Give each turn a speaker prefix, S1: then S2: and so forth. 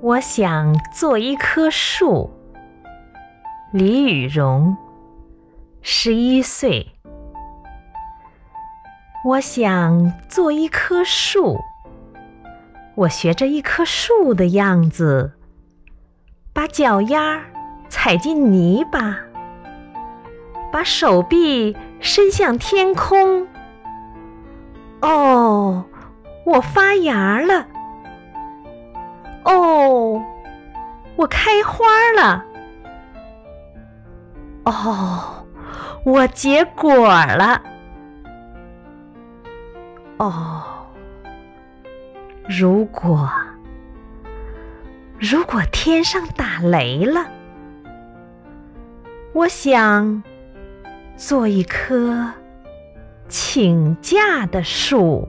S1: 我想做一棵树。李雨荣，十一岁。我想做一棵树。我学着一棵树的样子，把脚丫踩进泥巴，把手臂伸向天空。哦，我发芽了。哦，我开花了。哦，我结果了。哦，如果如果天上打雷了，我想做一棵请假的树。